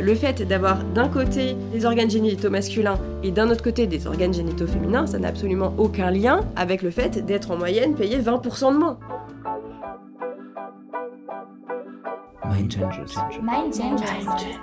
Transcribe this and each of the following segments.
Le fait d'avoir d'un côté des organes génitaux masculins et d'un autre côté des organes génitaux féminins, ça n'a absolument aucun lien avec le fait d'être en moyenne payé 20% de moins. Mind changers. Mind changers.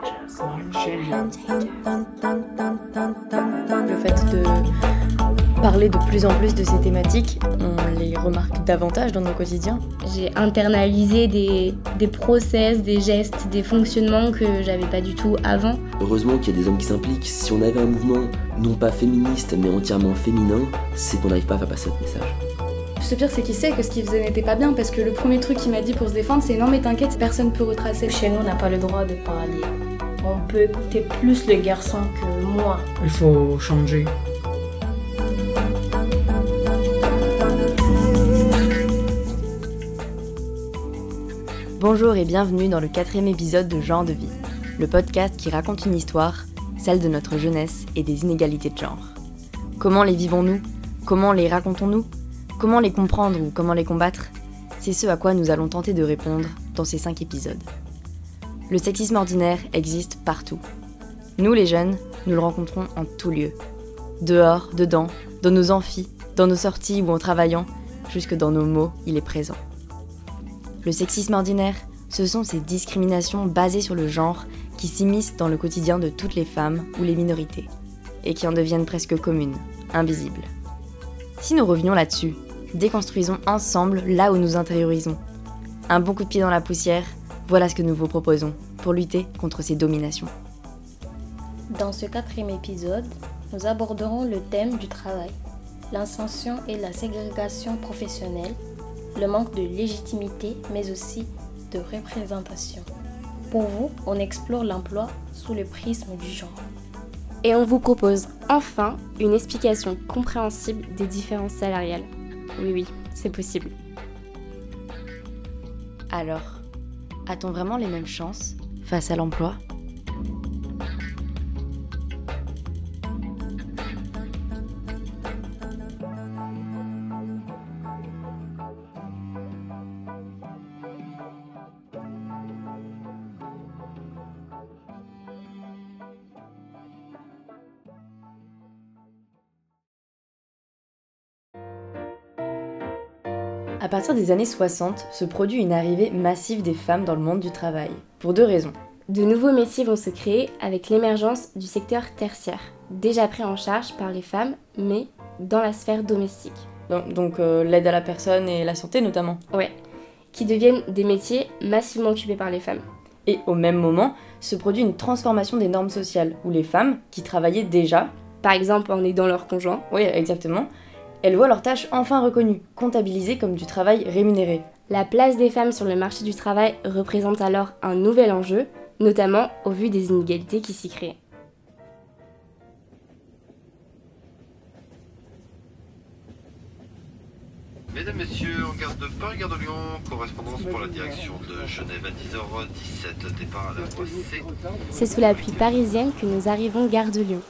Le fait de parler de plus en plus de ces thématiques, on les remarque davantage dans nos quotidiens. J'ai internalisé des, des process, des gestes, des fonctionnements que j'avais pas du tout avant. Heureusement qu'il y a des hommes qui s'impliquent. Si on avait un mouvement non pas féministe mais entièrement féminin, c'est qu'on n'arrive pas à faire passer notre message. Le pire, c'est qu'il sait que ce qu'il faisait n'était pas bien parce que le premier truc qu'il m'a dit pour se défendre, c'est non, mais t'inquiète, personne peut retracer. Chez nous, on n'a pas le droit de parler. On peut écouter plus le garçon que moi. Il faut changer. Bonjour et bienvenue dans le quatrième épisode de Genre de vie, le podcast qui raconte une histoire, celle de notre jeunesse et des inégalités de genre. Comment les vivons-nous? Comment les racontons-nous? Comment les comprendre ou comment les combattre? C'est ce à quoi nous allons tenter de répondre dans ces cinq épisodes. Le sexisme ordinaire existe partout. Nous les jeunes, nous le rencontrons en tout lieu. Dehors, dedans, dans nos amphis, dans nos sorties ou en travaillant, jusque dans nos mots, il est présent. Le sexisme ordinaire, ce sont ces discriminations basées sur le genre qui s'immiscent dans le quotidien de toutes les femmes ou les minorités, et qui en deviennent presque communes, invisibles. Si nous revenions là-dessus, déconstruisons ensemble là où nous intériorisons. Un bon coup de pied dans la poussière, voilà ce que nous vous proposons pour lutter contre ces dominations. Dans ce quatrième épisode, nous aborderons le thème du travail, l'incension et la ségrégation professionnelle, le manque de légitimité mais aussi de représentation. Pour vous, on explore l'emploi sous le prisme du genre. Et on vous propose enfin une explication compréhensible des différences salariales. Oui, oui, c'est possible. Alors, a-t-on vraiment les mêmes chances face à l'emploi? À partir des années 60, se produit une arrivée massive des femmes dans le monde du travail, pour deux raisons. De nouveaux métiers vont se créer avec l'émergence du secteur tertiaire, déjà pris en charge par les femmes, mais dans la sphère domestique. Donc, donc, euh, l'aide à la personne et la santé notamment. Ouais, qui deviennent des métiers massivement occupés par les femmes. Et au même moment, se produit une transformation des normes sociales, où les femmes, qui travaillaient déjà, Par exemple en aidant leur conjoint, oui exactement, elles voient leurs tâches enfin reconnues, comptabilisées comme du travail rémunéré. La place des femmes sur le marché du travail représente alors un nouvel enjeu, notamment au vu des inégalités qui s'y créent. Mesdames, Messieurs, en gare de Paris, gare de Lyon, correspondance pour la direction de Genève à 10h17, départ à la voie C. C'est sous la pluie parisienne que nous arrivons gare de Lyon.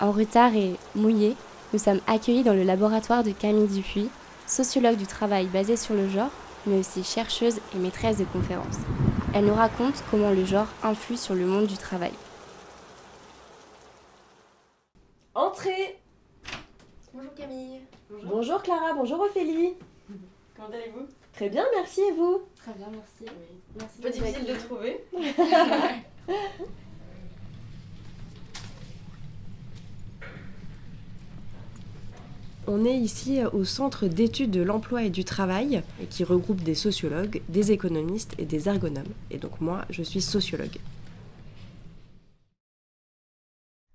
En retard et mouillés, nous sommes accueillis dans le laboratoire de Camille Dupuis, sociologue du travail basé sur le genre, mais aussi chercheuse et maîtresse de conférences. Elle nous raconte comment le genre influe sur le monde du travail. Entrez Bonjour Camille. Bonjour Clara, bonjour Ophélie Comment allez-vous? Très bien, merci et vous? Très bien, merci. Merci Pas difficile de trouver. On est ici au Centre d'études de l'emploi et du travail, et qui regroupe des sociologues, des économistes et des ergonomes. Et donc moi, je suis sociologue.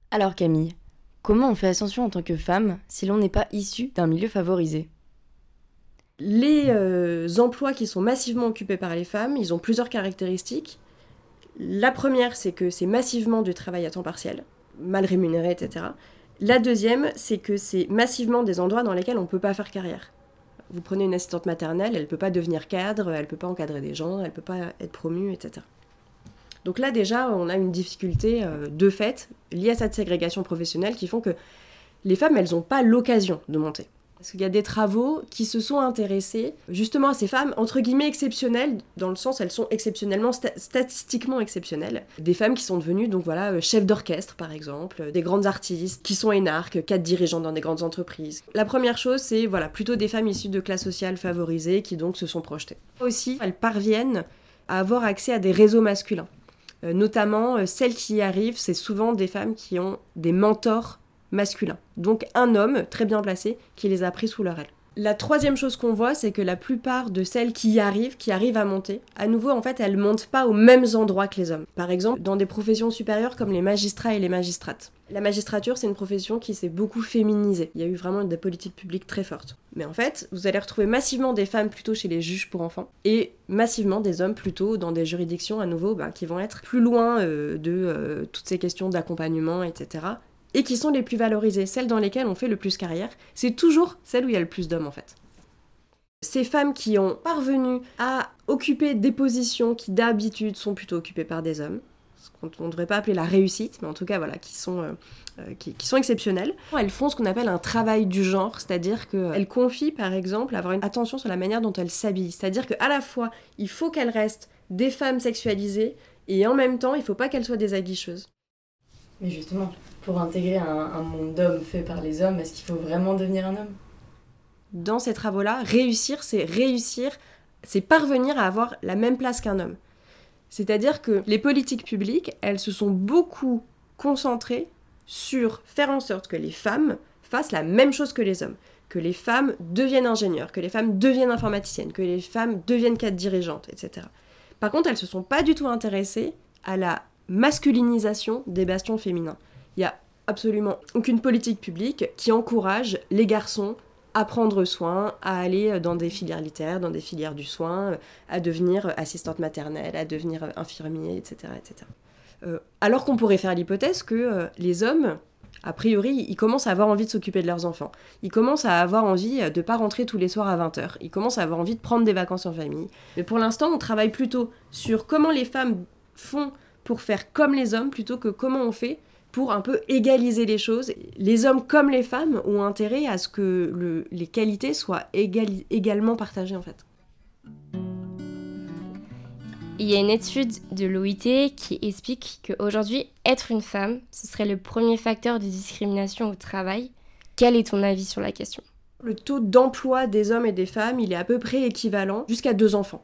Alors Camille, comment on fait ascension en tant que femme si l'on n'est pas issu d'un milieu favorisé? Les euh, emplois qui sont massivement occupés par les femmes, ils ont plusieurs caractéristiques. La première, c'est que c'est massivement du travail à temps partiel, mal rémunéré, etc. La deuxième, c'est que c'est massivement des endroits dans lesquels on ne peut pas faire carrière. Vous prenez une assistante maternelle, elle ne peut pas devenir cadre, elle ne peut pas encadrer des gens, elle ne peut pas être promue, etc. Donc là déjà, on a une difficulté euh, de fait liée à cette ségrégation professionnelle qui font que les femmes, elles n'ont pas l'occasion de monter. Parce qu'il y a des travaux qui se sont intéressés justement à ces femmes, entre guillemets, exceptionnelles, dans le sens elles sont exceptionnellement, sta- statistiquement exceptionnelles. Des femmes qui sont devenues, donc voilà, euh, chefs d'orchestre par exemple, euh, des grandes artistes, qui sont énarques, cadres dirigeants dans des grandes entreprises. La première chose, c'est voilà, plutôt des femmes issues de classes sociales favorisées qui donc se sont projetées. Aussi, elles parviennent à avoir accès à des réseaux masculins. Euh, notamment, celles qui y arrivent, c'est souvent des femmes qui ont des mentors masculins. Donc un homme très bien placé qui les a pris sous leur aile. La troisième chose qu'on voit, c'est que la plupart de celles qui y arrivent, qui arrivent à monter, à nouveau, en fait, elles montent pas aux mêmes endroits que les hommes. Par exemple, dans des professions supérieures comme les magistrats et les magistrates. La magistrature, c'est une profession qui s'est beaucoup féminisée. Il y a eu vraiment des politiques publiques très fortes. Mais en fait, vous allez retrouver massivement des femmes plutôt chez les juges pour enfants et massivement des hommes plutôt dans des juridictions à nouveau bah, qui vont être plus loin euh, de euh, toutes ces questions d'accompagnement, etc et qui sont les plus valorisées, celles dans lesquelles on fait le plus carrière, c'est toujours celles où il y a le plus d'hommes en fait. Ces femmes qui ont parvenu à occuper des positions qui d'habitude sont plutôt occupées par des hommes, ce qu'on ne devrait pas appeler la réussite, mais en tout cas voilà, qui sont, euh, euh, qui, sont exceptionnelles, elles font ce qu'on appelle un travail du genre, c'est-à-dire qu'elles confient par exemple avoir une attention sur la manière dont elles s'habillent, c'est-à-dire qu'à la fois il faut qu'elles restent des femmes sexualisées et en même temps il faut pas qu'elles soient des aguicheuses. Mais justement, pour intégrer un, monde d'hommes fait par les hommes, est-ce qu'il faut vraiment devenir un homme? Dans ces travaux-là, réussir, c'est réussir, c'est parvenir à avoir la même place qu'un homme. C'est-à-dire que les politiques publiques, elles se sont beaucoup concentrées sur faire en sorte que les femmes fassent la même chose que les hommes. Que les femmes deviennent ingénieurs, que les femmes deviennent informaticiennes, que les femmes deviennent cadres dirigeantes, etc. Par contre, elles ne se sont pas du tout intéressées à la masculinisation des bastions féminins. Il n'y a absolument aucune politique publique qui encourage les garçons à prendre soin, à aller dans des filières littéraires, dans des filières du soin, à devenir assistante maternelle, à devenir infirmier, etc. etc. Euh, alors qu'on pourrait faire l'hypothèse que euh, les hommes, a priori, ils commencent à avoir envie de s'occuper de leurs enfants. Ils commencent à avoir envie de pas rentrer tous les soirs à 20h. Ils commencent à avoir envie de prendre des vacances en famille. Mais pour l'instant, on travaille plutôt sur comment les femmes font pour faire comme les hommes plutôt que comment on fait pour un peu égaliser les choses. Les hommes comme les femmes ont intérêt à ce que le, les qualités soient égali- également partagées en fait. Il y a une étude de l'OIT qui explique qu'aujourd'hui, être une femme, ce serait le premier facteur de discrimination au travail. Quel est ton avis sur la question? Le taux d'emploi des hommes et des femmes, il est à peu près équivalent jusqu'à deux enfants.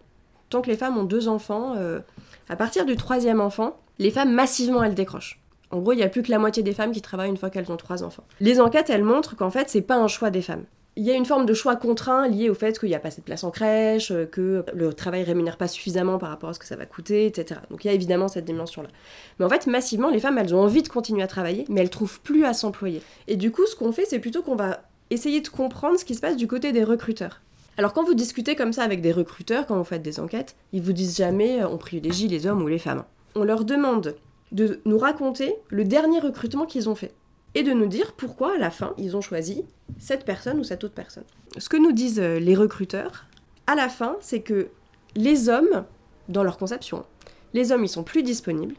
Tant que les femmes ont deux enfants, euh, à partir du troisième enfant, les femmes massivement elles décrochent. En gros, il n'y a plus que la moitié des femmes qui travaillent une fois qu'elles ont trois enfants. Les enquêtes, elles montrent qu'en fait, c'est pas un choix des femmes. Il y a une forme de choix contraint lié au fait qu'il n'y a pas assez de place en crèche, euh, que le travail rémunère pas suffisamment par rapport à ce que ça va coûter, etc. Donc il y a évidemment cette dimension-là. Mais en fait, massivement, les femmes, elles ont envie de continuer à travailler, mais elles trouvent plus à s'employer. Et du coup, ce qu'on fait, c'est plutôt qu'on va essayer de comprendre ce qui se passe du côté des recruteurs. Alors quand vous discutez comme ça avec des recruteurs, quand vous faites des enquêtes, ils vous disent jamais euh, on privilégie les hommes ou les femmes. On leur demande de nous raconter le dernier recrutement qu'ils ont fait et de nous dire pourquoi à la fin ils ont choisi cette personne ou cette autre personne. Ce que nous disent euh, les recruteurs à la fin, c'est que les hommes, dans leur conception, les hommes ils sont plus disponibles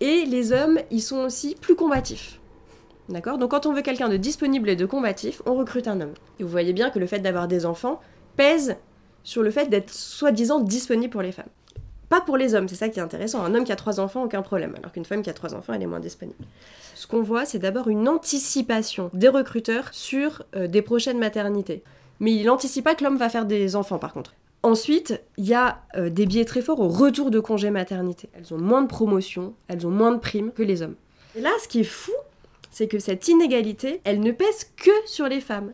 et les hommes ils sont aussi plus combatifs. D'accord? Donc quand on veut quelqu'un de disponible et de combatif, on recrute un homme. Et vous voyez bien que le fait d'avoir des enfants pèse sur le fait d'être soi-disant disponible pour les femmes. Pas pour les hommes, c'est ça qui est intéressant. Un homme qui a trois enfants, aucun problème, alors qu'une femme qui a trois enfants, elle est moins disponible. Ce qu'on voit, c'est d'abord une anticipation des recruteurs sur euh, des prochaines maternités. Mais il n'anticipe pas que l'homme va faire des enfants, par contre. Ensuite, il y a euh, des biais très forts au retour de congé maternité. Elles ont moins de promotions, elles ont moins de primes que les hommes. Et là, ce qui est fou, c'est que cette inégalité, elle ne pèse que sur les femmes.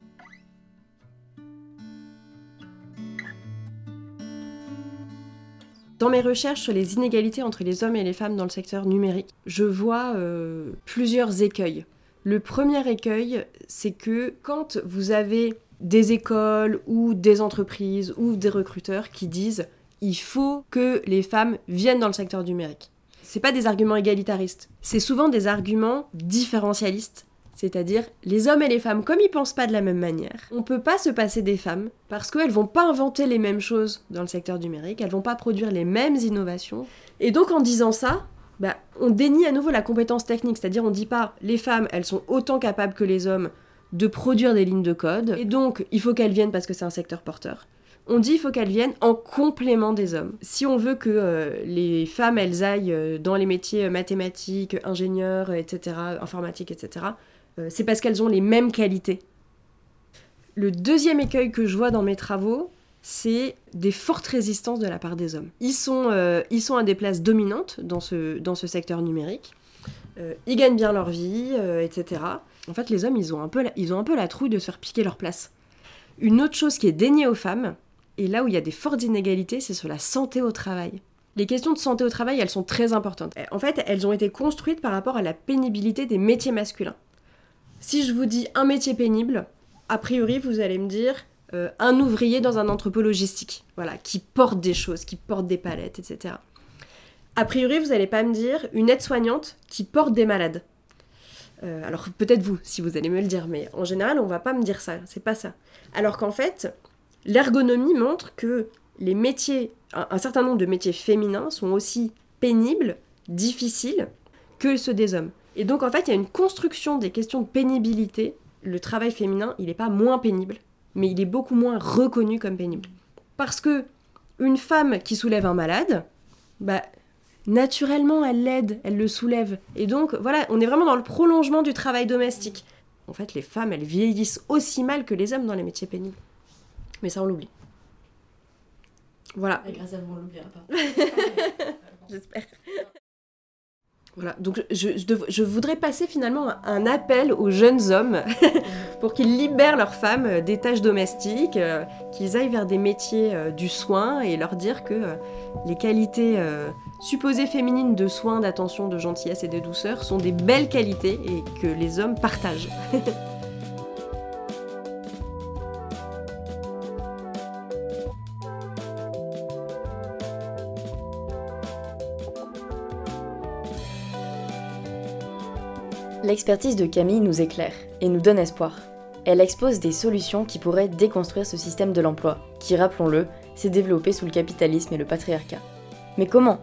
Dans mes recherches sur les inégalités entre les hommes et les femmes dans le secteur numérique, je vois euh, plusieurs écueils. Le premier écueil, c'est que quand vous avez des écoles ou des entreprises ou des recruteurs qui disent il faut que les femmes viennent dans le secteur numérique. C'est pas des arguments égalitaristes, c'est souvent des arguments différentialistes. C'est-à-dire, les hommes et les femmes, comme ils pensent pas de la même manière, on peut pas se passer des femmes parce qu'elles vont pas inventer les mêmes choses dans le secteur numérique, elles vont pas produire les mêmes innovations. Et donc, en disant ça, bah, on dénie à nouveau la compétence technique, c'est-à-dire on dit pas les femmes, elles sont autant capables que les hommes de produire des lignes de code. Et donc, il faut qu'elles viennent parce que c'est un secteur porteur. On dit il faut qu'elles viennent en complément des hommes. Si on veut que euh, les femmes, elles aillent euh, dans les métiers euh, mathématiques, ingénieurs, etc., informatiques, etc., c'est parce qu'elles ont les mêmes qualités. Le deuxième écueil que je vois dans mes travaux, c'est des fortes résistances de la part des hommes. Ils sont, euh, ils sont à des places dominantes dans ce, dans ce secteur numérique. Euh, ils gagnent bien leur vie, euh, etc. En fait, les hommes, ils ont, un peu la, ils ont un peu la trouille de se faire piquer leur place. Une autre chose qui est déniée aux femmes, et là où il y a des fortes inégalités, c'est sur la santé au travail. Les questions de santé au travail, elles sont très importantes. En fait, elles ont été construites par rapport à la pénibilité des métiers masculins. Si je vous dis un métier pénible, a priori, vous allez me dire euh, un ouvrier dans un entrepôt logistique, voilà, qui porte des choses, qui porte des palettes, etc. A priori, vous n'allez pas me dire une aide-soignante qui porte des malades. Euh, alors peut-être vous, si vous allez me le dire, mais en général, on va pas me dire ça, c'est pas ça. Alors qu'en fait, l'ergonomie montre que les métiers, un certain nombre de métiers féminins sont aussi pénibles, difficiles que ceux des hommes. Et donc en fait, il y a une construction des questions de pénibilité. Le travail féminin, il n'est pas moins pénible, mais il est beaucoup moins reconnu comme pénible. Parce que une femme qui soulève un malade, bah naturellement elle l'aide, elle le soulève. Et donc voilà, on est vraiment dans le prolongement du travail domestique. En fait, les femmes, elles vieillissent aussi mal que les hommes dans les métiers pénibles. Mais ça, on l'oublie. Voilà. Et grâce à vous, on l'oubliera pas. J'espère. Voilà, donc je, voudrais passer finalement un- appel aux jeunes hommes pour qu'ils libèrent leurs femmes euh, des tâches domestiques, euh, qu'ils aillent vers des métiers euh, du soin et leur dire que les qualités supposées féminines de soin, d'attention, de gentillesse et de douceur sont des belles qualités et que les hommes partagent. L'expertise de Camille nous éclaire et nous donne espoir. Elle expose des solutions qui pourraient déconstruire ce système de l'emploi, qui, rappelons-le, s'est développé sous le capitalisme et le patriarcat. Mais comment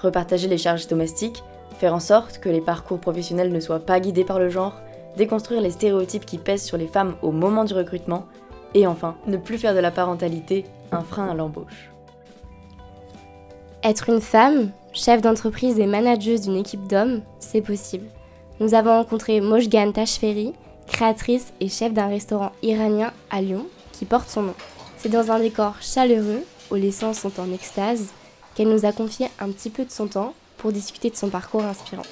Repartager les charges domestiques, faire en sorte que les parcours professionnels ne soient pas guidés par le genre, déconstruire les stéréotypes qui pèsent sur les femmes au moment du recrutement, et enfin, ne plus faire de la parentalité un frein à l'embauche. Être une femme, chef d'entreprise et manageuse d'une équipe d'hommes, c'est possible. Nous avons rencontré Mojgan Tashferi, créatrice et chef d'un restaurant iranien à Lyon, qui porte son nom. C'est dans un décor chaleureux, où les sens sont en extase, qu'elle nous a confié un petit peu de son temps pour discuter de son parcours inspirant.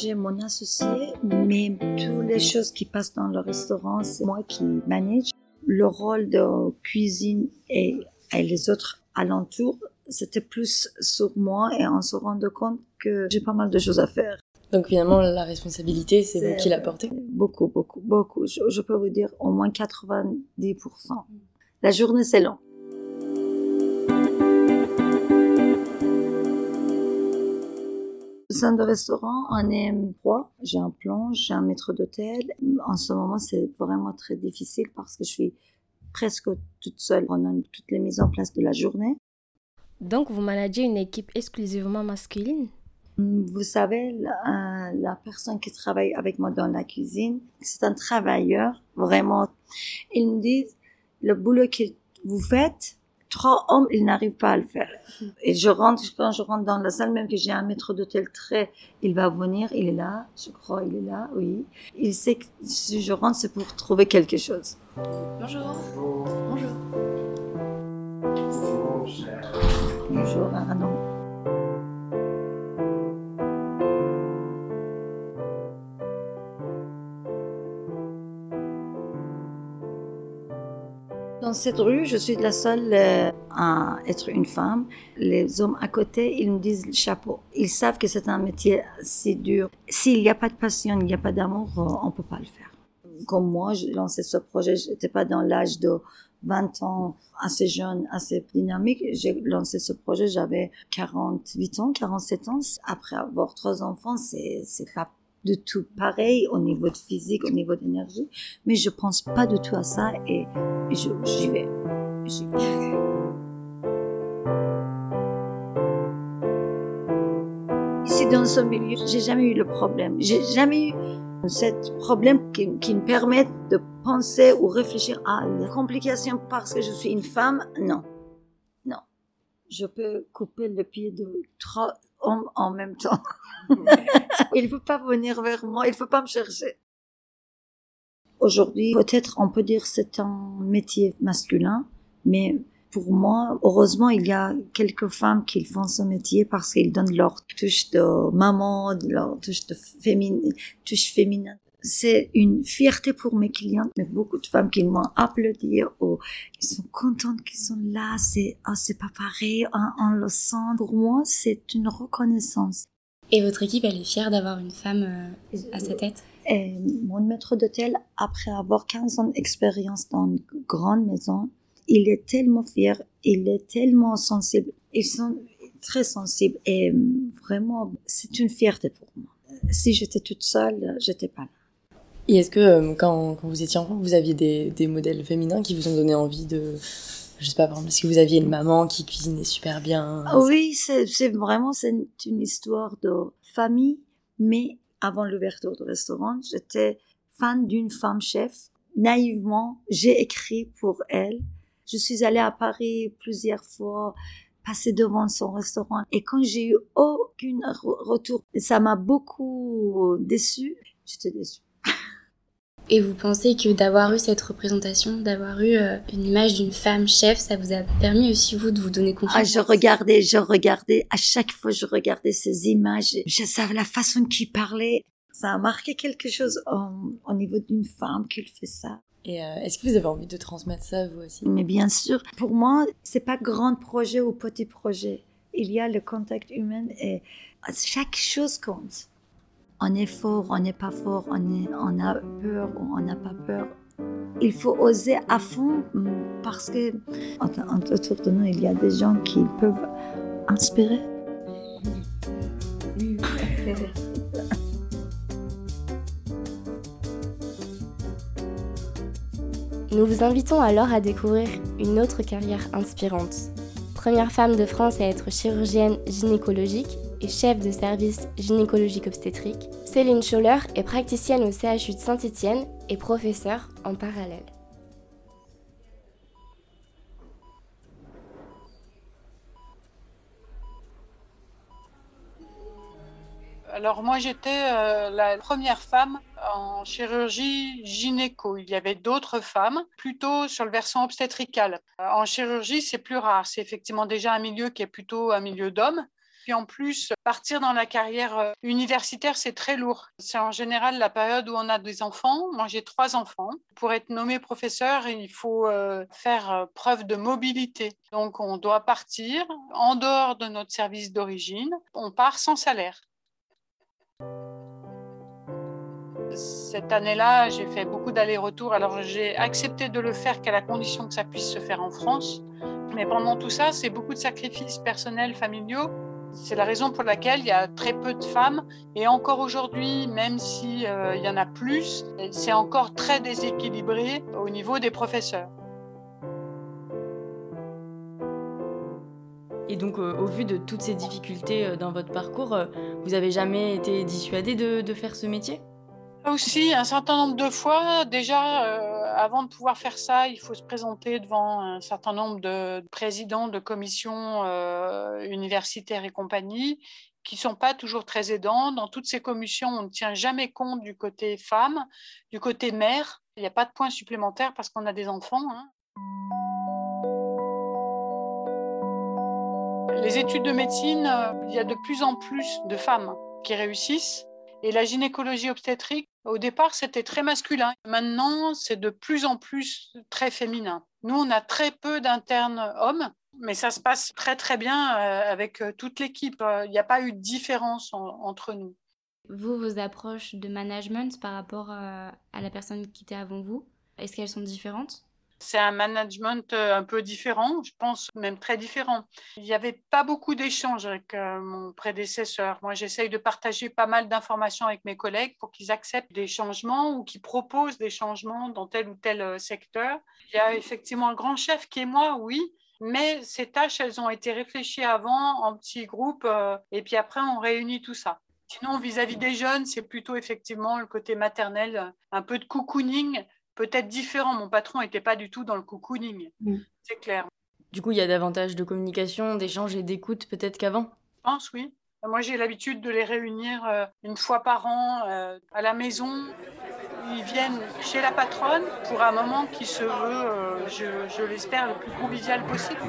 J'ai mon associé, mais toutes les choses qui passent dans le restaurant, c'est moi qui manage. Le rôle de cuisine et, et les autres alentours, c'était plus sur moi et on se rend compte que j'ai pas mal de choses à faire. Donc finalement, la responsabilité, c'est vous qui la portez Beaucoup, beaucoup, beaucoup. Je, je peux vous dire au moins 90%. La journée, c'est long. De restaurant, on est trois. J'ai un plan, j'ai un maître d'hôtel. En ce moment, c'est vraiment très difficile parce que je suis presque toute seule pendant toutes les mises en place de la journée. Donc, vous managez une équipe exclusivement masculine? Vous savez, la, la personne qui travaille avec moi dans la cuisine, c'est un travailleur, vraiment. Ils me disent, le boulot que vous faites, trois hommes, ils n'arrivent pas à le faire. Et je rentre, quand je rentre dans la salle, même que j'ai un maître d'hôtel très, il va venir, il est là, je crois, il est là, oui. Il sait que si je rentre, c'est pour trouver quelque chose. Bonjour. Bonjour. Bonjour, Arnaud. Dans cette rue, je suis la seule euh, à être une femme. Les hommes à côté, ils me disent chapeau. Ils savent que c'est un métier si dur. S'il n'y a pas de passion, il n'y a pas d'amour, euh, on peut pas le faire. Comme moi, j'ai lancé ce projet, j'étais pas dans l'âge de 20 ans, assez jeune, assez dynamique. J'ai lancé ce projet, j'avais 48 ans, 47 ans. Après avoir trois enfants, c'est, c'est pas du tout pareil au niveau de physique, au niveau d'énergie. Mais je pense pas du tout à ça et j'y vais. Ici, dans ce milieu, j'ai jamais eu le problème. J'ai jamais eu ce problème qui, qui, me permet de penser ou réfléchir à la complication parce que je suis une femme. Non. Non. Je peux couper le pied de trois en même temps. il ne faut pas venir vers moi, il ne faut pas me chercher. Aujourd'hui, peut-être on peut dire c'est un métier masculin, mais pour moi, heureusement, il y a quelques femmes qui font ce métier parce qu'ils donnent leur touche de maman, leur touche de féminin, touche féminin. C'est une fierté pour mes clientes, mais beaucoup de femmes qui m'ont applaudi ou qui sont contentes qu'ils sont là. C'est, oh, c'est pas pareil, on, on, le sent. Pour moi, c'est une reconnaissance. Et votre équipe, elle est fière d'avoir une femme euh, à sa tête? Et mon maître d'hôtel, après avoir 15 ans d'expérience dans une grande maison, il est tellement fier, il est tellement sensible. Ils sont très sensibles et vraiment, c'est une fierté pour moi. Si j'étais toute seule, j'étais pas là. Est-ce que euh, quand, vous étiez enfant, vous aviez des, modèles féminins qui vous ont donné envie de, je sais pas, par exemple, que vous aviez une maman qui cuisinait super bien Oui, c'est vraiment une histoire de famille, mais avant l'ouverture du restaurant, j'étais fan d'une femme chef. Naïvement, j'ai écrit pour elle je suis allée à Paris plusieurs fois, passer devant son restaurant. Et quand j'ai eu aucun retour, ça m'a beaucoup déçue. J'étais déçue. Et vous pensez que d'avoir eu cette représentation, d'avoir eu euh, une image d'une femme chef, ça vous a permis aussi vous de vous donner confiance Ah, je regardais, je regardais, à chaque fois je regardais ces images, je savais la façon qu'il parlait. Ça a marqué quelque chose au niveau d'une femme qu'il fait ça. Et euh, est-ce que vous avez envie de transmettre ça vous aussi? Mais bien sûr. Pour moi, c'est pas grand projet ou petit projet. Il y a le contact humain et chaque chose compte. On est fort, on n'est pas fort, on, a peur ou on n'a pas peur. Il faut oser à fond parce que autour de nous, il y a des gens qui peuvent inspirer. Nous vous invitons alors à découvrir une autre carrière inspirante. Première femme de France à être chirurgienne gynécologique et chef de service gynécologique obstétrique, Céline Scholler est praticienne au CHU de Saint-Étienne et professeure en parallèle. Alors moi j'étais euh, la première femme en chirurgie gynéco. Il y avait d'autres femmes, plutôt sur le versant obstétrical. Euh, en chirurgie, c'est plus rare. C'est effectivement déjà un milieu qui est plutôt un milieu d'hommes. Puis en plus, partir dans la carrière euh, universitaire, c'est très lourd. C'est en général la période où on a des enfants. Moi, j'ai trois enfants. Pour être nommé professeur, il faut faire preuve de mobilité. Donc, on doit partir en dehors de notre service d'origine. On part sans salaire. Cette année-là, j'ai fait beaucoup d'allers-retours. Alors, j'ai accepté de le faire qu'à la condition que ça puisse se faire en France. Mais pendant tout ça, c'est beaucoup de sacrifices personnels, familiaux. C'est la raison pour laquelle il y a très peu de femmes. Et encore aujourd'hui, même s'il euh, y en a plus, c'est encore très déséquilibré au niveau des professeurs. Et donc, euh, au vu de toutes ces difficultés euh, dans votre parcours, vous avez jamais été dissuadée de, de faire ce métier? Aussi, un certain nombre de fois, déjà, euh, avant de pouvoir faire ça, il faut se présenter devant un certain nombre de présidents de commissions euh, universitaires et compagnie qui ne sont pas toujours très aidants. Dans toutes ces commissions, on ne tient jamais compte du côté femme, du côté mère. Il n'y a pas de points supplémentaires parce qu'on a des enfants. Hein. Les études de médecine, euh, il y a de plus en plus de femmes qui réussissent. Et la gynécologie obstétrique, au départ, c'était très masculin. Maintenant, c'est de plus en plus très féminin. Nous, on a très peu d'internes hommes, mais ça se passe très très bien euh, avec euh, toute l'équipe. Euh, il n'y a pas eu de différence entre nous. Vous, vos approches de management par rapport à la personne qui était avant vous, est-ce qu'elles sont différentes? C'est un management euh, un peu différent, je pense même très différent. Il n'y avait pas beaucoup d'échanges avec euh, mon prédécesseur. Moi, j'essaye de partager pas mal d'informations avec mes collègues pour qu'ils acceptent des changements ou qu'ils proposent des changements dans tel ou tel euh, secteur. Il y a effectivement un grand chef qui est moi, oui, mais ces tâches, elles ont été réfléchies avant en petits groupes et puis après, on réunit tout ça. Sinon, vis-à-vis -vis des jeunes, c'est plutôt effectivement le côté maternel, un peu de cocooning peut-être différent. Mon patron n'était pas du tout dans le cocooning, mm. c'est clair. Du coup, il y a davantage de communication, d'échange et d'écoute peut-être qu'avant? Je pense, oui. Moi, j'ai l'habitude de les réunir euh, une fois par an euh, à la maison. Ils viennent chez la patronne pour un moment qui se veut, euh, je, je l'espère, le plus convivial possible.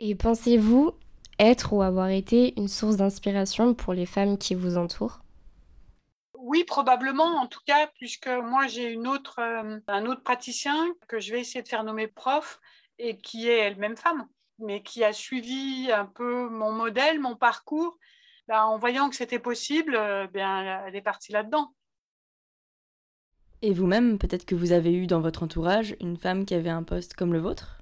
Et pensez-vous être ou avoir été une source d'inspiration pour les femmes qui vous entourent? Oui, probablement, en tout cas, puisque moi j'ai une autre, euh, un autre praticien que je vais essayer de faire nommer prof et qui est elle-même femme, mais qui a suivi un peu mon modèle, mon parcours. Ben, en voyant que c'était possible, euh, bien, elle est partie là-dedans. Et vous-même, peut-être que vous avez eu dans votre entourage une femme qui avait un poste comme le vôtre?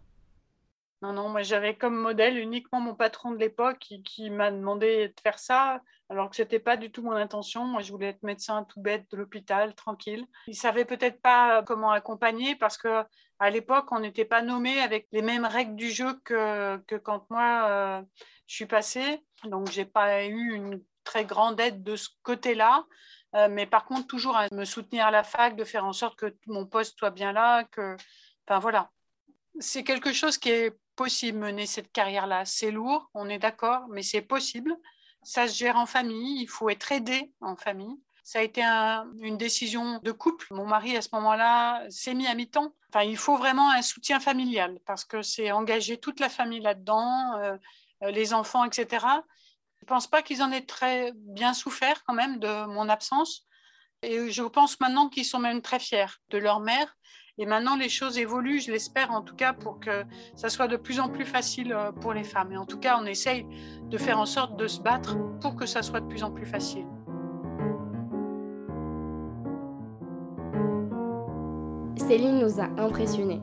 Non, non, moi j'avais comme modèle uniquement mon patron de l'époque qui, m'a demandé de faire ça, alors que ce n'était pas du tout mon intention. Moi je voulais être médecin tout bête de l'hôpital, tranquille. Il savait peut-être pas comment accompagner parce que à l'époque on n'était pas nommé avec les mêmes règles du jeu que, que quand moi euh, je suis passée. Donc j'ai pas eu une très grande aide de ce côté-là. Euh, mais par contre, toujours à me soutenir à la fac, de faire en sorte que mon poste soit bien là, que. Enfin voilà. C'est quelque chose qui est possible mener cette carrière-là. C'est lourd, on est d'accord, mais c'est possible. Ça se gère en famille, il faut être aidé en famille. Ça a été une décision de couple. Mon mari, à ce moment-là, s'est mis à mi-temps. Enfin, il faut vraiment un soutien familial parce que c'est engager toute la famille là-dedans, euh, les enfants, etc. Je ne pense pas qu'ils en aient très bien souffert quand même de mon absence. Et je pense maintenant qu'ils sont même très fiers de leur mère et maintenant, les choses évoluent, je l'espère en tout cas, pour que ça soit de plus en plus facile euh, pour les femmes. Et en tout cas, on essaye de faire en sorte de se battre pour que ça soit de plus en plus facile. Céline nous a impressionnés.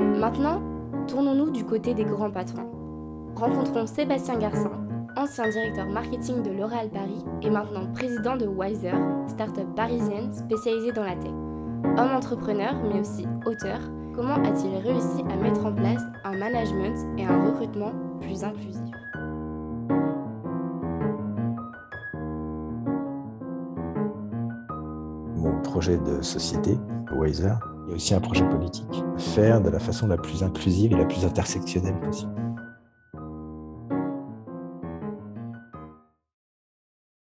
Maintenant, tournons-nous du côté des grands patrons. Rencontrons Sébastien Garcin, ancien directeur marketing de L'Oréal Paris et maintenant président de Wiser, start-up parisienne spécialisée dans la tech. Homme entrepreneur, mais aussi auteur, comment a-t-il réussi à mettre en place un management et un recrutement plus inclusif? Mon projet de société, Wiser, est aussi un projet politique. Faire de la façon la plus inclusive et la plus intersectionnelle possible.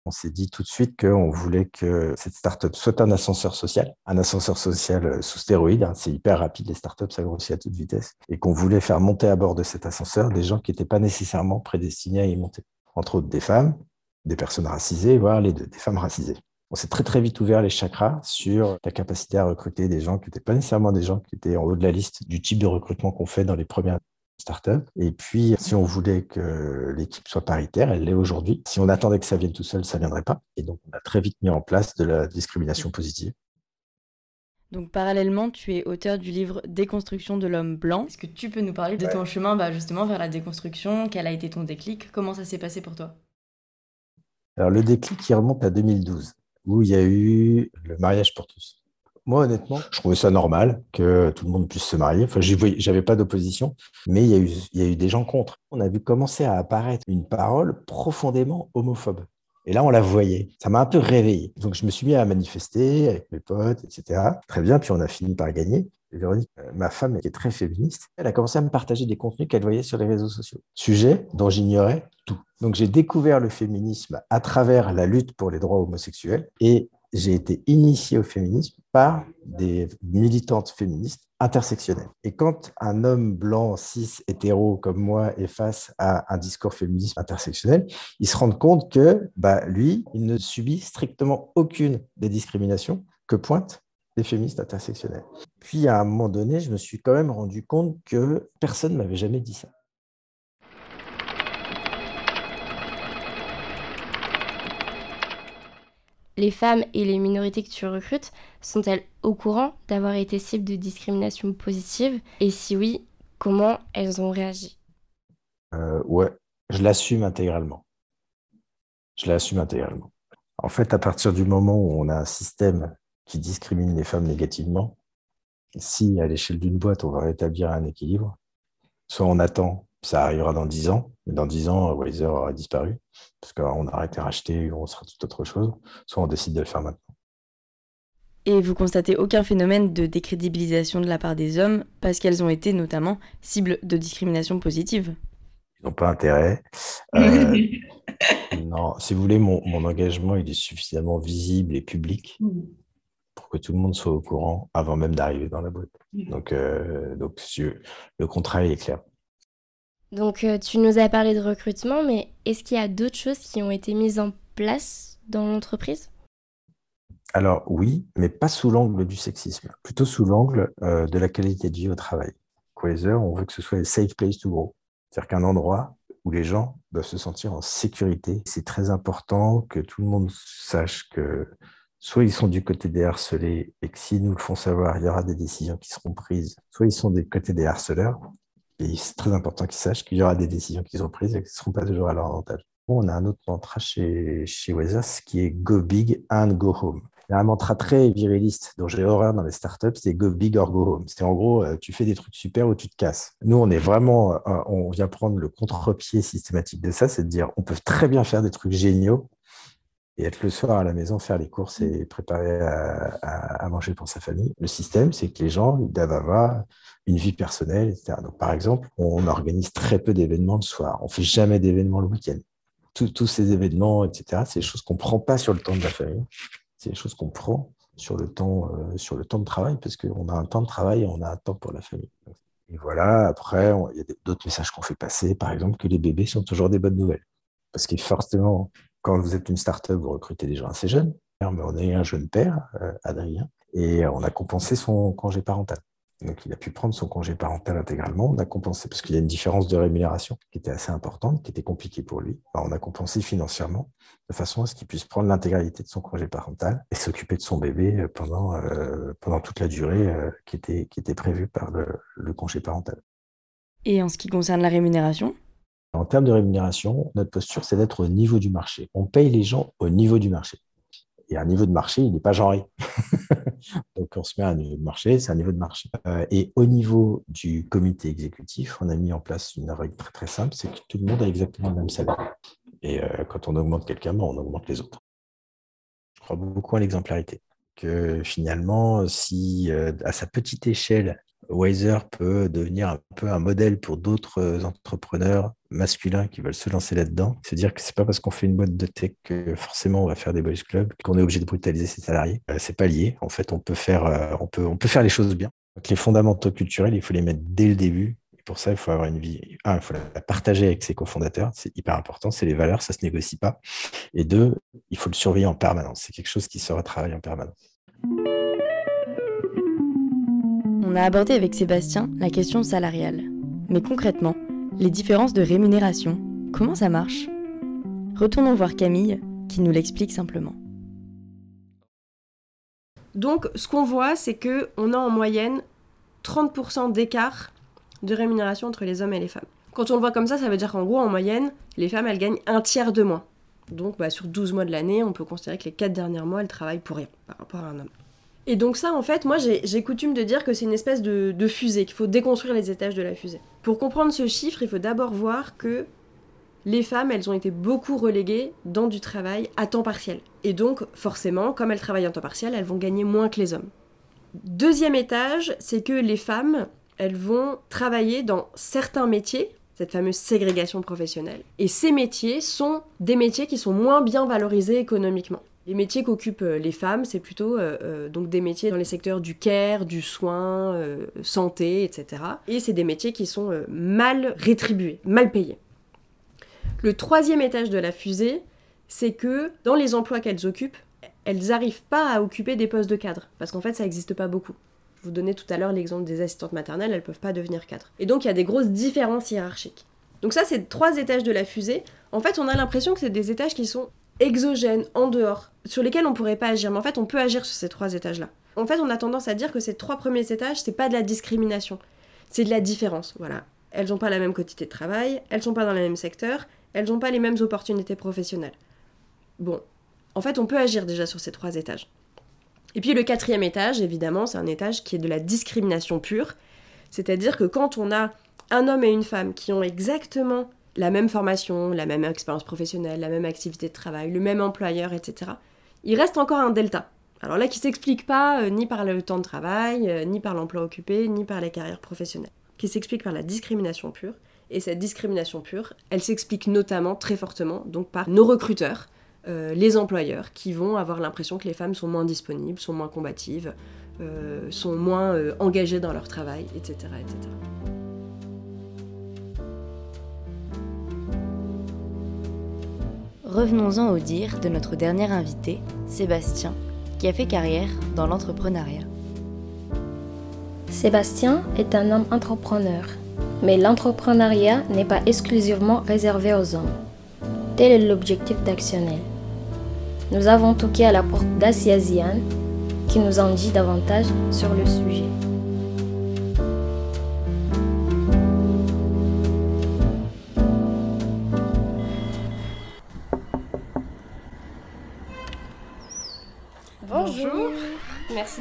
On s'est dit tout de suite qu'on voulait que cette startup soit un ascenseur social, un ascenseur social euh, sous stéroïdes. Hein. c'est hyper rapide, les startups, ça grossit à toute vitesse. Et qu'on voulait faire monter à bord de cet ascenseur des gens qui n'étaient pas nécessairement prédestinés à y monter. Entre autres, des femmes, des personnes racisées, voire les deux, des femmes racisées. On s'est très très vite ouvert les chakras sur la capacité à recruter des gens qui n'étaient pas nécessairement des gens qui étaient en haut de la liste du type de recrutement qu'on fait dans les premières start-up. Et puis, si on voulait que l'équipe soit paritaire, elle l'est aujourd'hui. Si on attendait que ça vienne tout seul, ça ne viendrait pas. Et donc, on a très vite mis en place de la discrimination positive. Donc parallèlement, tu es auteur du livre Déconstruction de l'homme blanc. Est-ce que tu peux nous parler de ton chemin bah, justement vers la déconstruction? Quel a été ton déclic? Comment ça s'est passé pour toi? Alors le déclic, il remonte à 2012, où il y a eu le mariage pour tous. Moi, honnêtement, je trouvais ça normal que tout le monde puisse se marier. Enfin, j'avais pas d'opposition, mais il y, a eu, des gens contre. On a vu commencer à apparaître une parole profondément homophobe. Et là, on la voyait. Ça m'a un peu réveillé. Donc, je me suis mis à manifester avec mes potes, etc. Très bien. Puis, on a fini par gagner. Véronique, euh, ma femme, qui est très féministe, elle a commencé à me partager des contenus qu'elle voyait sur les réseaux sociaux. Sujet dont j'ignorais tout. Donc, j'ai découvert le féminisme à travers la lutte pour les droits homosexuels et j'ai été initié au féminisme par des militantes féministes intersectionnelles. Et quand un homme blanc, cis, hétéro comme moi est face à un discours féministe intersectionnel, il se rend compte que bah, lui, il ne subit strictement aucune des discriminations que pointent les féministes intersectionnels. Puis à un moment donné, je me suis quand même rendu compte que personne ne m'avait jamais dit ça. Les femmes et les minorités que tu recrutes sont-elles au courant d'avoir été cibles de discrimination positive Et si oui, comment elles ont réagi? Euh, Ouais, je l'assume intégralement. Je l'assume intégralement. En fait, à partir du moment où on a un système qui discrimine les femmes négativement, si à l'échelle d'une boîte, on va rétablir un équilibre, soit on attend, ça arrivera dans 10 ans, mais dans 10 ans, Wiser aura disparu, parce qu'on arrête de racheter, on sera toute autre chose, soit on décide de le faire maintenant. Et vous constatez aucun phénomène de décrédibilisation de la part des hommes, parce qu'elles ont été notamment cibles de discrimination positive Ils n'ont pas intérêt. Euh, non, si vous voulez, mon, mon, engagement, il est suffisamment visible et public mm. pour que tout le monde soit au courant avant même d'arriver dans la boîte. Mm. Donc, euh, donc le contrat est clair. Donc, euh, tu nous as parlé de recrutement, mais est-ce qu'il y a d'autres choses qui ont été mises en place dans l'entreprise? Alors oui, mais pas sous l'angle du sexisme, plutôt sous l'angle euh, de la qualité de vie au travail. Quasar, on veut que ce soit un safe place to grow, c'est-à-dire qu'un endroit où les gens doivent se sentir en sécurité. C'est très important que tout le monde sache que soit ils sont du côté des harcelés et que s'ils nous le font savoir, il y aura des décisions qui seront prises, soit ils sont du côté des harceleurs et c'est très important qu'ils sachent qu'il y aura des décisions qui sont prises et qui ne seront pas toujours à leur avantage. On a un autre mantra chez, chez qui est Go big and go home. Il y a un mantra très viriliste dont j'ai horreur dans les startups, c'est Go big or go home. C'est en gros, euh, tu fais des trucs super ou tu te casses. Nous, on est vraiment, euh, on vient prendre le contre-pied systématique de ça, c'est de dire, on peut très bien faire des trucs géniaux et être le soir à la maison, faire les courses et préparer à, manger pour sa famille. Le système, c'est que les gens, ils doivent avoir une vie personnelle, etc. Donc, par exemple, on organise très peu d'événements le soir. On fait jamais d'événements le week-end. tous ces événements, etc., c'est des choses qu'on prend pas sur le temps de la famille. C'est des choses qu'on prend sur le temps, euh, sur le temps de travail, parce qu'on a un temps de travail et on a un temps pour la famille. Et voilà, après, il y a d'autres messages qu'on fait passer, par exemple, que les bébés sont toujours des bonnes nouvelles. Parce que forcément, quand vous êtes une start-up, vous recrutez des gens assez jeunes. Mais on a eu un jeune père, euh, Adrien, et on a compensé son congé parental. Donc, il a pu prendre son congé parental intégralement. On a compensé, parce qu'il y a une différence de rémunération qui était assez importante, qui était compliquée pour lui. on a compensé financièrement de façon à ce qu'il puisse prendre l'intégralité de son congé parental et s'occuper de son bébé euh, pendant, euh, toute la durée euh, qui, était, qui était prévue par le, le congé parental. Et en ce qui concerne la rémunération? En termes de rémunération, notre posture, c'est d'être au niveau du marché. On paye les gens au niveau du marché. Et un niveau de marché, il n'est pas genré. Donc, on se met à un niveau de marché, c'est un niveau de marché. Euh, et au niveau du comité exécutif, on a mis en place une règle très très simple, c'est que tout le monde a exactement le même salaire. Et euh, quand on augmente quelqu'un, ben, on augmente les autres. Je crois beaucoup à l'exemplarité. Que finalement, si euh, à sa petite échelle, Wiser peut devenir un peu un modèle pour d'autres entrepreneurs masculins qui veulent se lancer là-dedans. Se dire que c'est pas parce qu'on fait une boîte de tech que forcément on va faire des boys clubs, qu'on est obligé de brutaliser ses salariés. Euh, c'est pas lié. En fait, on peut faire, euh, on peut, on peut faire les choses bien. Les fondamentaux culturels, il faut les mettre dès le début. Et pour ça, il faut avoir une vie. Un, il faut la partager avec ses cofondateurs. C'est hyper important. C'est les valeurs, ça se négocie pas. Et deux, il faut le surveiller en permanence. C'est quelque chose qui se retravaille en permanence. On a abordé avec Sébastien la question salariale. Mais concrètement, les différences de rémunération, comment ça marche? Retournons voir Camille, qui nous l'explique simplement. Donc, ce qu'on voit, c'est que on a en moyenne 30% d'écart de rémunération entre les hommes et les femmes. Quand on le voit comme ça, ça veut dire qu'en gros, en moyenne, les femmes, elles gagnent un tiers de moins. Donc, bah, sur 12 mois de l'année, on peut considérer que les 4 derniers mois, elles travaillent pour rien par rapport à un homme. Et donc ça, en fait, moi, j'ai coutume de dire que c'est une espèce de, fusée, qu'il faut déconstruire les étages de la fusée. Pour comprendre ce chiffre, il faut d'abord voir que les femmes, elles ont été beaucoup reléguées dans du travail à temps partiel. Et donc, forcément, comme elles travaillent en temps partiel, elles vont gagner moins que les hommes. Deuxième étage, c'est que les femmes, elles vont travailler dans certains métiers, cette fameuse ségrégation professionnelle. Et ces métiers sont des métiers qui sont moins bien valorisés économiquement. Les métiers qu'occupent euh, les femmes, c'est plutôt euh, euh, donc des métiers dans les secteurs du care, du soin, santé, etc. Et c'est des métiers qui sont mal rétribués, mal payés. Le troisième étage de la fusée, c'est que dans les emplois qu'elles occupent, elles n'arrivent pas à occuper des postes de cadre, parce qu'en fait ça n'existe pas beaucoup. Je vous donnais tout à l'heure l'exemple des assistantes maternelles, elles ne peuvent pas devenir cadres. Et donc il y a des grosses différences hiérarchiques. Donc ça, c'est trois étages de la fusée. En fait, on a l'impression que c'est des étages qui sont exogènes, en dehors, sur lesquels on pourrait pas agir. Mais en fait, on peut agir sur ces trois étages-là. En fait, on a tendance à dire que ces trois premiers étages, c'est pas de la discrimination, c'est de la différence. Voilà. Elles n'ont pas la même quantité de travail, elles sont pas dans le même secteur, elles n'ont pas les mêmes opportunités professionnelles. Bon, en fait, on peut agir déjà sur ces trois étages. Et puis le quatrième étage, évidemment, c'est un étage qui est de la discrimination pure. C'est-à-dire que quand on a un homme et une femme qui ont exactement la même formation, la même expérience professionnelle, la même activité de travail, le même employeur, etc., il reste encore un delta. Alors là, qui s'explique pas euh, ni par le temps de travail, euh, ni par l'emploi occupé, ni par les carrières professionnelles, qui s'explique par la discrimination pure. Et cette discrimination pure, elle s'explique notamment très fortement donc par nos recruteurs, euh, les employeurs, qui vont avoir l'impression que les femmes sont moins disponibles, sont moins combatives, sont moins engagées dans leur travail, etc., etc. Revenons-en au dire de notre dernier invité, Sébastien, qui a fait carrière dans l'entrepreneuriat. Sébastien est un homme entrepreneur, mais l'entrepreneuriat n'est pas exclusivement réservé aux hommes. Tel est l'objectif d'Actionnel. Nous avons toqué à la porte d'Asiasian qui nous en dit davantage sur le sujet.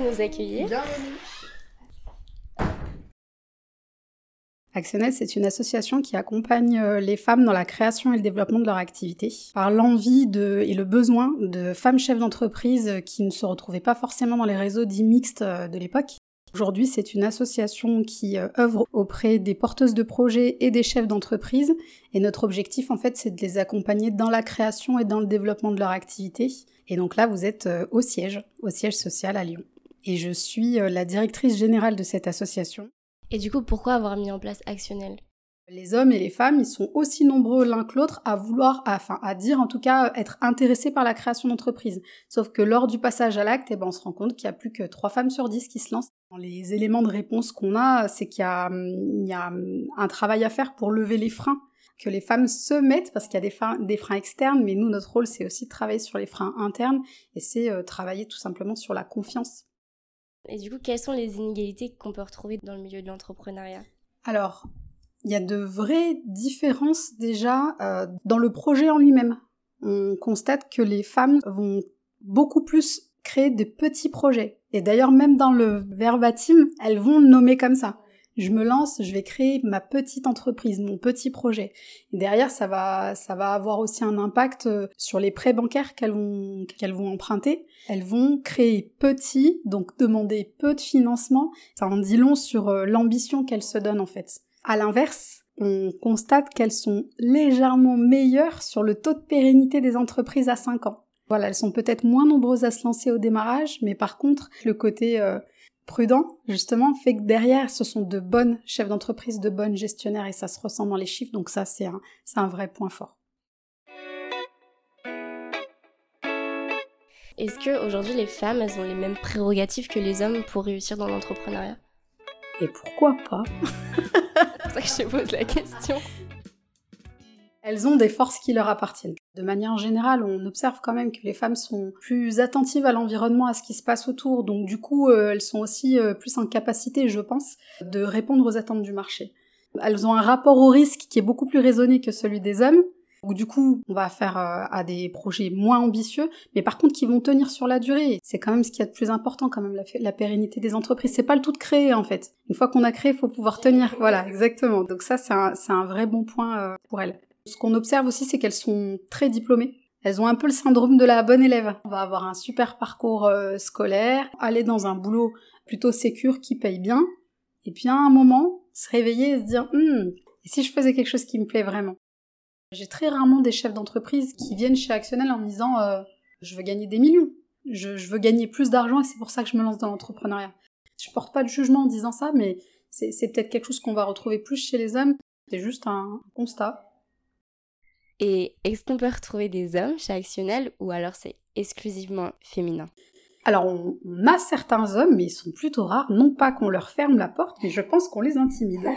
Nous accueillir. Bienvenue. Actionnel, c'est une association qui accompagne euh, les femmes dans la création et le développement de leur activité, par l'envie et le besoin de femmes chefs d'entreprise qui ne se retrouvaient pas forcément dans les réseaux dits mixtes euh, de l'époque. Aujourd'hui, c'est une association qui euh, œuvre auprès des porteuses de projets et des chefs d'entreprise. Et notre objectif, en fait, c'est de les accompagner dans la création et dans le développement de leur activité. Et donc là, vous êtes au siège, au siège social à Lyon et je suis euh, la directrice générale de cette association. Et du coup, pourquoi avoir mis en place Actionnel? Les hommes et les femmes, ils sont aussi nombreux l'un que l'autre à vouloir, enfin, à dire en tout cas, être intéressés par la création d'entreprise. Sauf que lors du passage à l'acte, eh ben, on se rend compte qu'il n'y a plus que trois femmes sur dix qui se lancent. Les éléments de réponse qu'on a, c'est qu'il y, a, un travail à faire pour lever les freins que les femmes se mettent, parce qu'il y a des freins, des freins externes, mais nous, notre rôle, c'est aussi de travailler sur les freins internes, et c'est euh, travailler tout simplement sur la confiance. Et du coup, quelles sont les inégalités qu'on peut retrouver dans le milieu de l'entrepreneuriat? Alors, il y a de vraies différences déjà euh, dans le projet en lui-même. On constate que les femmes vont beaucoup plus créer des petits projets. Et d'ailleurs, même dans le verbatim, elles vont le nommer comme ça je me lance, je vais créer ma petite entreprise, mon petit projet. Et derrière, ça va, ça va avoir aussi un impact euh, sur les prêts bancaires qu'elles vont, qu'elles vont emprunter. Elles vont créer petit, donc demander peu de financement. Ça en dit long sur euh, l'ambition qu'elles se donnent en fait. À l'inverse, on constate qu'elles sont légèrement meilleures sur le taux de pérennité des entreprises à 5 ans. Voilà, elles sont peut-être moins nombreuses à se lancer au démarrage, mais par contre, le côté euh, prudent, justement, fait que derrière, ce sont de bonnes chefs d'entreprise, de bonnes gestionnaires, et ça se ressent dans les chiffres, donc ça, c'est un, un vrai point fort. Est-ce que aujourd'hui les femmes, elles ont les mêmes prérogatives que les hommes pour réussir dans l'entrepreneuriat? Et pourquoi pas? C'est pour ça que je te pose la question. Elles ont des forces qui leur appartiennent. De manière générale, on observe quand même que les femmes sont plus attentives à l'environnement, à ce qui se passe autour, donc du coup, euh, elles sont aussi euh, plus en capacité, je pense, de répondre aux attentes du marché. Elles ont un rapport au risque qui est beaucoup plus raisonné que celui des hommes, ou du coup, on va faire euh, à des projets moins ambitieux, mais par contre qui vont tenir sur la durée. C'est quand même ce qui est de plus important, quand même, la, la pérennité des entreprises. C'est pas le tout de créer, en fait. Une fois qu'on a créé, il faut pouvoir tenir. Voilà, exactement. Donc ça, c'est un, un, vrai bon point pour elles. Ce qu'on observe aussi, c'est qu'elles sont très diplômées. Elles ont un peu le syndrome de la bonne élève. On va avoir un super parcours euh, scolaire, aller dans un boulot plutôt sécure qui paye bien, et puis à un moment, se réveiller et se dire hum, et si je faisais quelque chose qui me plaît vraiment? J'ai très rarement des chefs d'entreprise qui viennent chez Actionnel en disant euh, je veux gagner des millions, je, je veux gagner plus d'argent et c'est pour ça que je me lance dans l'entrepreneuriat. Je porte pas de jugement en disant ça, mais c'est peut-être quelque chose qu'on va retrouver plus chez les hommes. C'est juste un constat. Et est-ce qu'on peut retrouver des hommes chez Actionnel ou alors c'est exclusivement féminin? Alors, on, a certains hommes, mais ils sont plutôt rares. Non pas qu'on leur ferme la porte, mais je pense qu'on les intimide.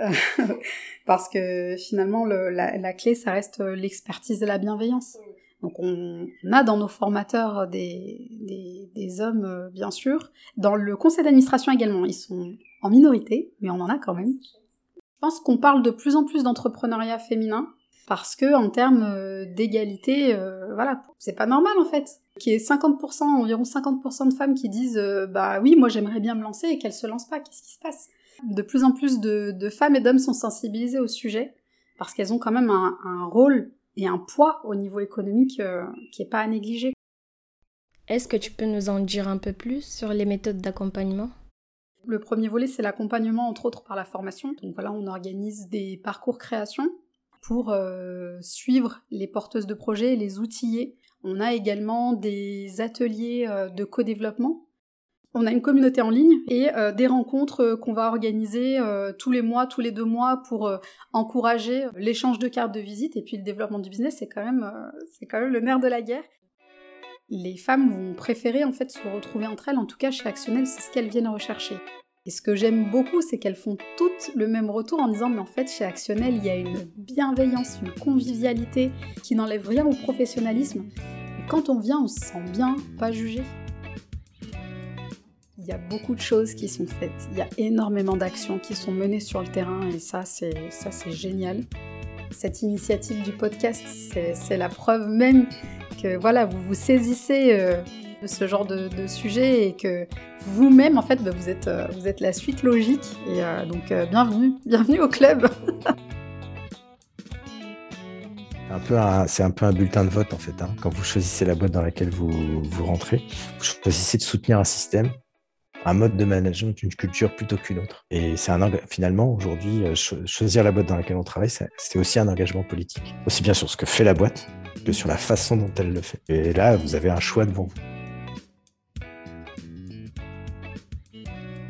Euh, parce que finalement, la, clé, ça reste l'expertise et la bienveillance. Donc on, a dans nos formateurs des, des, des hommes, euh, bien sûr. Dans le conseil d'administration également, ils sont en minorité, mais on en a quand même. Je pense qu'on parle de plus en plus d'entrepreneuriat féminin parce que en termes euh, d'égalité, euh, voilà, c'est pas normal en fait. Qu'il y ait 50%, environ 50% de femmes qui disent euh, bah oui, moi j'aimerais bien me lancer et qu'elles se lancent pas. Qu'est-ce qui se passe? De plus en plus de, de femmes et d'hommes sont sensibilisés au sujet parce qu'elles ont quand même un, un, rôle et un poids au niveau économique qui est pas à négliger. Est-ce que tu peux nous en dire un peu plus sur les méthodes d'accompagnement? Le premier volet, c'est l'accompagnement, entre autres, par la formation. Donc voilà, on organise des parcours création pour euh, suivre les porteuses de projets et les outiller. On a également des ateliers euh, de co-développement. On a une communauté en ligne et euh, des rencontres qu'on va organiser tous les mois, tous les deux mois pour encourager l'échange de cartes de visite et puis le développement du business, c'est quand même le nerf de la guerre. Les femmes vont préférer en fait se retrouver entre elles, en tout cas chez Actionnel, c'est ce qu'elles viennent rechercher. Et ce que j'aime beaucoup, c'est qu'elles font toutes le même retour en disant mais en fait chez Actionnel, il y a une bienveillance, une convivialité qui n'enlève rien au professionnalisme. Et quand on vient, on se sent bien, pas jugé. Il y a beaucoup de choses qui sont faites, il y a énormément d'actions qui sont menées sur le terrain et ça c'est génial. Cette initiative du podcast, c'est la preuve même que voilà, vous vous saisissez euh, de ce genre de, sujet et que vous-même, en fait, bah, vous, êtes, euh, vous êtes la suite logique. Et euh, donc, euh, bienvenue, bienvenue au club. c'est un peu un bulletin de vote, en fait. Hein. Quand vous choisissez la boîte dans laquelle vous, vous rentrez, vous choisissez de soutenir un système, un mode de management, une culture plutôt qu'une autre. Et c'est un finalement aujourd'hui choisir la boîte dans laquelle on travaille, c'est aussi un engagement politique, aussi bien sur ce que fait la boîte que sur la façon dont elle le fait. Et là, vous avez un choix devant vous.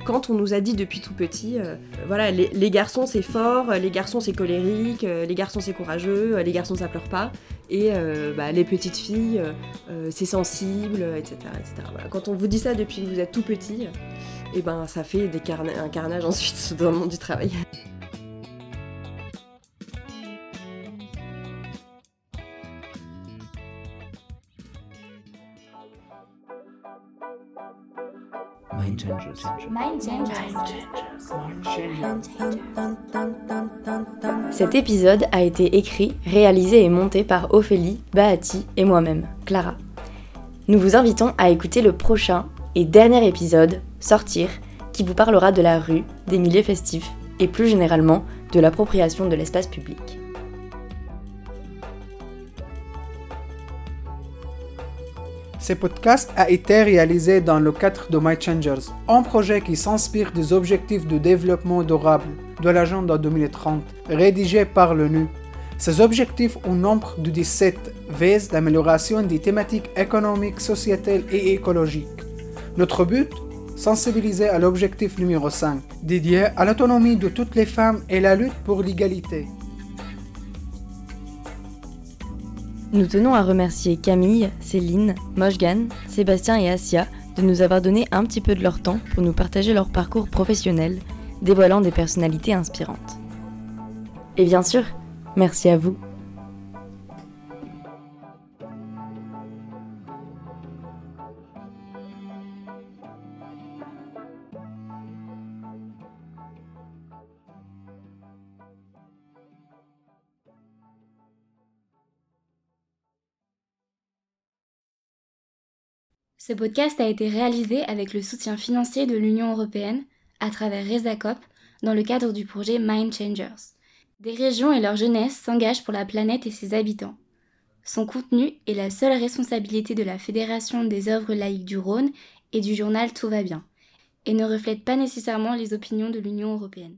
Quand on nous a dit depuis tout petit, euh, voilà, les, garçons c'est fort, les garçons c'est colérique, euh, les garçons c'est courageux, les garçons ça pleure pas, et euh, bah, les petites filles c'est sensible, etc. etc. Quand on vous dit ça depuis que vous êtes tout petit, et eh ben ça fait un carnage ensuite dans le monde du travail. Cet épisode a été écrit, réalisé et monté par Ophélie, Bahati et moi-même, Clara. Nous vous invitons à écouter le prochain et dernier épisode, Sortir, qui vous parlera de la rue, des milieux festifs et plus généralement de l'appropriation de l'espace public. Ce podcast a été réalisé dans le cadre de My Changers, un projet qui s'inspire des objectifs de développement durable de l'agenda 2030, rédigé par l'ONU. Ces objectifs au nombre de 17 visent l'amélioration des thématiques économiques, sociétales et écologiques. Notre but Sensibiliser à l'objectif numéro 5, dédié à l'autonomie de toutes les femmes et la lutte pour l'égalité. Nous tenons à remercier Camille, Céline, Mojgan, Sébastien et Asia de nous avoir donné un petit peu de leur temps pour nous partager leur parcours professionnel, dévoilant des personnalités inspirantes. Et bien sûr, merci à vous Ce podcast a été réalisé avec le soutien financier de l'Union européenne à travers RESACOP dans le cadre du projet Mind Changers. Des régions et leur jeunesse s'engagent pour la planète et ses habitants. Son contenu est la seule responsabilité de la Fédération des œuvres laïques du Rhône et du journal Tout va bien, et ne reflète pas nécessairement les opinions de l'Union européenne.